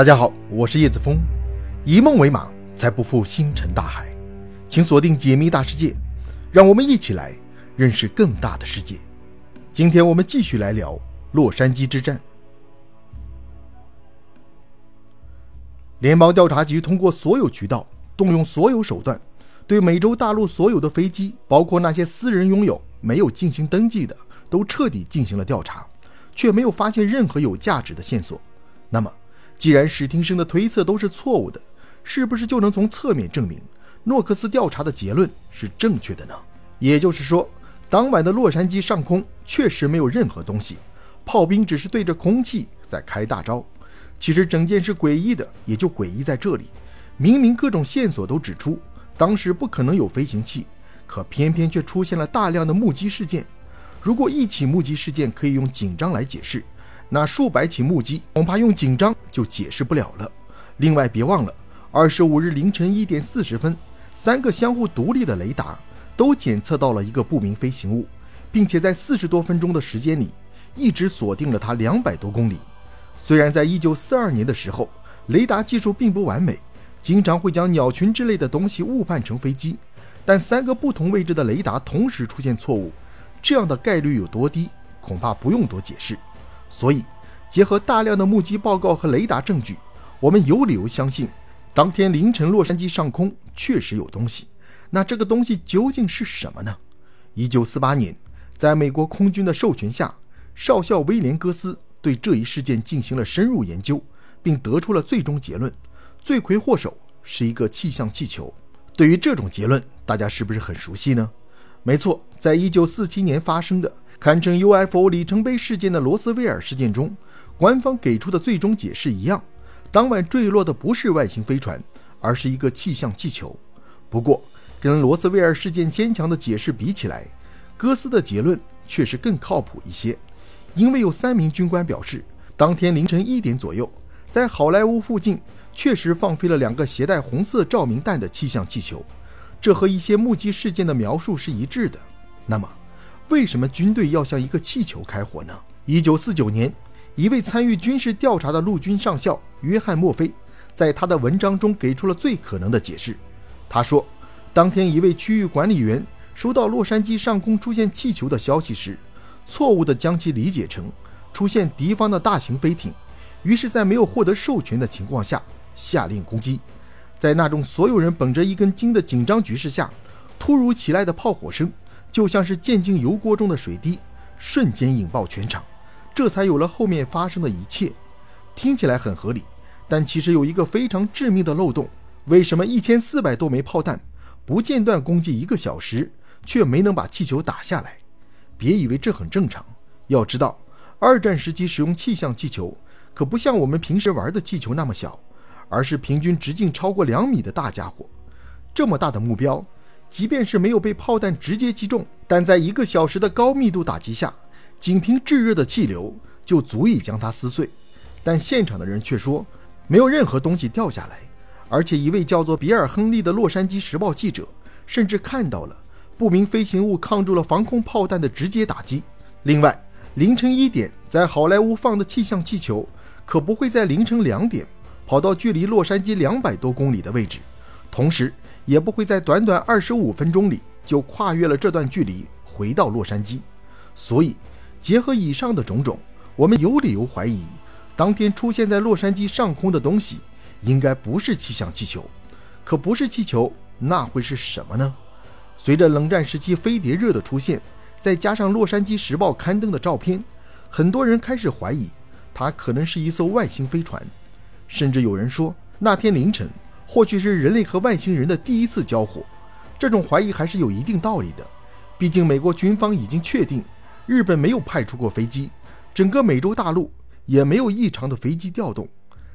大家好，我是叶子峰，以梦为马，才不负星辰大海。请锁定解密大世界，让我们一起来认识更大的世界。今天我们继续来聊洛杉矶之战。联邦调查局通过所有渠道，动用所有手段，对美洲大陆所有的飞机，包括那些私人拥有、没有进行登记的，都彻底进行了调查，却没有发现任何有价值的线索。那么，既然史汀生的推测都是错误的，是不是就能从侧面证明诺克斯调查的结论是正确的呢？也就是说，当晚的洛杉矶上空确实没有任何东西，炮兵只是对着空气在开大招。其实整件事诡异的也就诡异在这里，明明各种线索都指出当时不可能有飞行器，可偏偏却出现了大量的目击事件。如果一起目击事件可以用紧张来解释，那数百起目击恐怕用紧张就解释不了了。另外，别忘了，二十五日凌晨一点四十分，三个相互独立的雷达都检测到了一个不明飞行物，并且在四十多分钟的时间里，一直锁定了它两百多公里。虽然在一九四二年的时候，雷达技术并不完美，经常会将鸟群之类的东西误判成飞机，但三个不同位置的雷达同时出现错误，这样的概率有多低，恐怕不用多解释。所以，结合大量的目击报告和雷达证据，我们有理由相信，当天凌晨洛杉矶上空确实有东西。那这个东西究竟是什么呢？一九四八年，在美国空军的授权下，少校威廉·戈斯对这一事件进行了深入研究，并得出了最终结论：罪魁祸首是一个气象气球。对于这种结论，大家是不是很熟悉呢？没错，在一九四七年发生的。堪称 UFO 里程碑事件的罗斯威尔事件中，官方给出的最终解释一样：当晚坠落的不是外星飞船，而是一个气象气球。不过，跟罗斯威尔事件坚强的解释比起来，戈斯的结论确实更靠谱一些。因为有三名军官表示，当天凌晨一点左右，在好莱坞附近确实放飞了两个携带红色照明弹的气象气球，这和一些目击事件的描述是一致的。那么，为什么军队要向一个气球开火呢？一九四九年，一位参与军事调查的陆军上校约翰·墨菲，在他的文章中给出了最可能的解释。他说，当天一位区域管理员收到洛杉矶上空出现气球的消息时，错误地将其理解成出现敌方的大型飞艇，于是，在没有获得授权的情况下下令攻击。在那种所有人绷着一根筋的紧张局势下，突如其来的炮火声。就像是溅进油锅中的水滴，瞬间引爆全场，这才有了后面发生的一切。听起来很合理，但其实有一个非常致命的漏洞：为什么一千四百多枚炮弹不间断攻击一个小时，却没能把气球打下来？别以为这很正常，要知道，二战时期使用气象气球可不像我们平时玩的气球那么小，而是平均直径超过两米的大家伙。这么大的目标。即便是没有被炮弹直接击中，但在一个小时的高密度打击下，仅凭炙热的气流就足以将它撕碎。但现场的人却说，没有任何东西掉下来，而且一位叫做比尔·亨利的《洛杉矶时报》记者甚至看到了不明飞行物抗住了防空炮弹的直接打击。另外，凌晨一点在好莱坞放的气象气球，可不会在凌晨两点跑到距离洛杉矶两百多公里的位置，同时。也不会在短短二十五分钟里就跨越了这段距离回到洛杉矶，所以结合以上的种种，我们有理由怀疑，当天出现在洛杉矶上空的东西应该不是气象气球。可不是气球，那会是什么呢？随着冷战时期飞碟热的出现，再加上《洛杉矶时报》刊登的照片，很多人开始怀疑它可能是一艘外星飞船，甚至有人说那天凌晨。或许是人类和外星人的第一次交火，这种怀疑还是有一定道理的。毕竟美国军方已经确定，日本没有派出过飞机，整个美洲大陆也没有异常的飞机调动。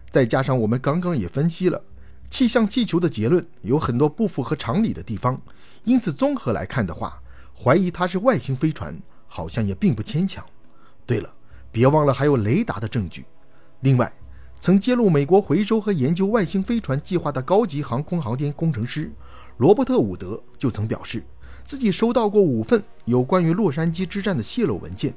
再加上我们刚刚也分析了，气象气球的结论有很多不符合常理的地方，因此综合来看的话，怀疑它是外星飞船好像也并不牵强。对了，别忘了还有雷达的证据。另外。曾揭露美国回收和研究外星飞船计划的高级航空航天工程师罗伯特·伍德就曾表示，自己收到过五份有关于洛杉矶之战的泄露文件，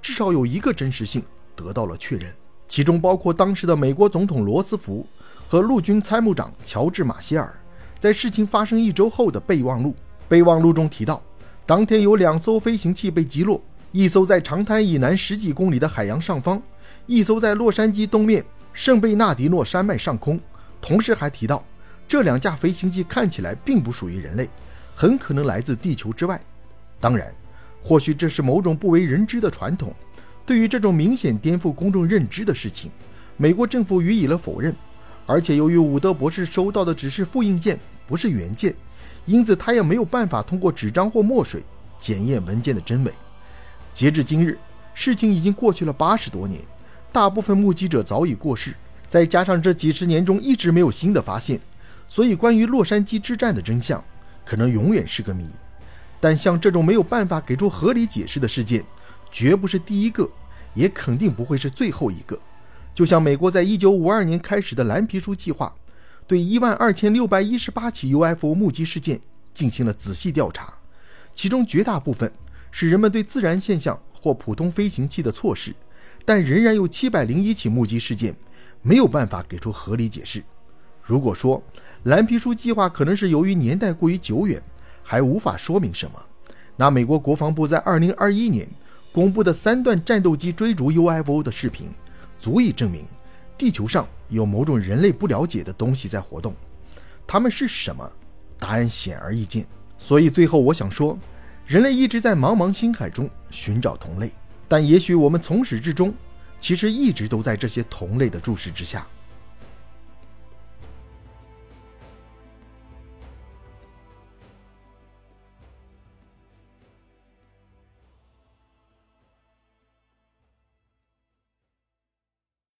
至少有一个真实性得到了确认。其中包括当时的美国总统罗斯福和陆军参谋长乔治·马歇尔在事情发生一周后的备忘录。备忘录中提到，当天有两艘飞行器被击落，一艘在长滩以南十几公里的海洋上方，一艘在洛杉矶东面圣贝纳迪诺山脉上空。同时还提到，这两架飞行器看起来并不属于人类，很可能来自地球之外。当然，或许这是某种不为人知的传统。对于这种明显颠覆公众认知的事情，美国政府予以了否认。而且，由于伍德博士收到的只是复印件，不是原件，因此他也没有办法通过纸张或墨水检验文件的真伪。截至今日，事情已经过去了八十多年，大部分目击者早已过世，再加上这几十年中一直没有新的发现，所以关于洛杉矶之战的真相可能永远是个谜。但像这种没有办法给出合理解释的事件，绝不是第一个，也肯定不会是最后一个。就像美国在一九五二年开始的蓝皮书计划，对一万二千六百一十八起 UFO 目击事件进行了仔细调查，其中绝大部分是人们对自然现象或普通飞行器的错视，但仍然有七百零一起目击事件没有办法给出合理解释。如果说蓝皮书计划可能是由于年代过于久远，还无法说明什么，那美国国防部在二零二一年。公布的三段战斗机追逐 UFO 的视频，足以证明地球上有某种人类不了解的东西在活动。它们是什么？答案显而易见。所以最后我想说，人类一直在茫茫星海中寻找同类，但也许我们从始至终，其实一直都在这些同类的注视之下。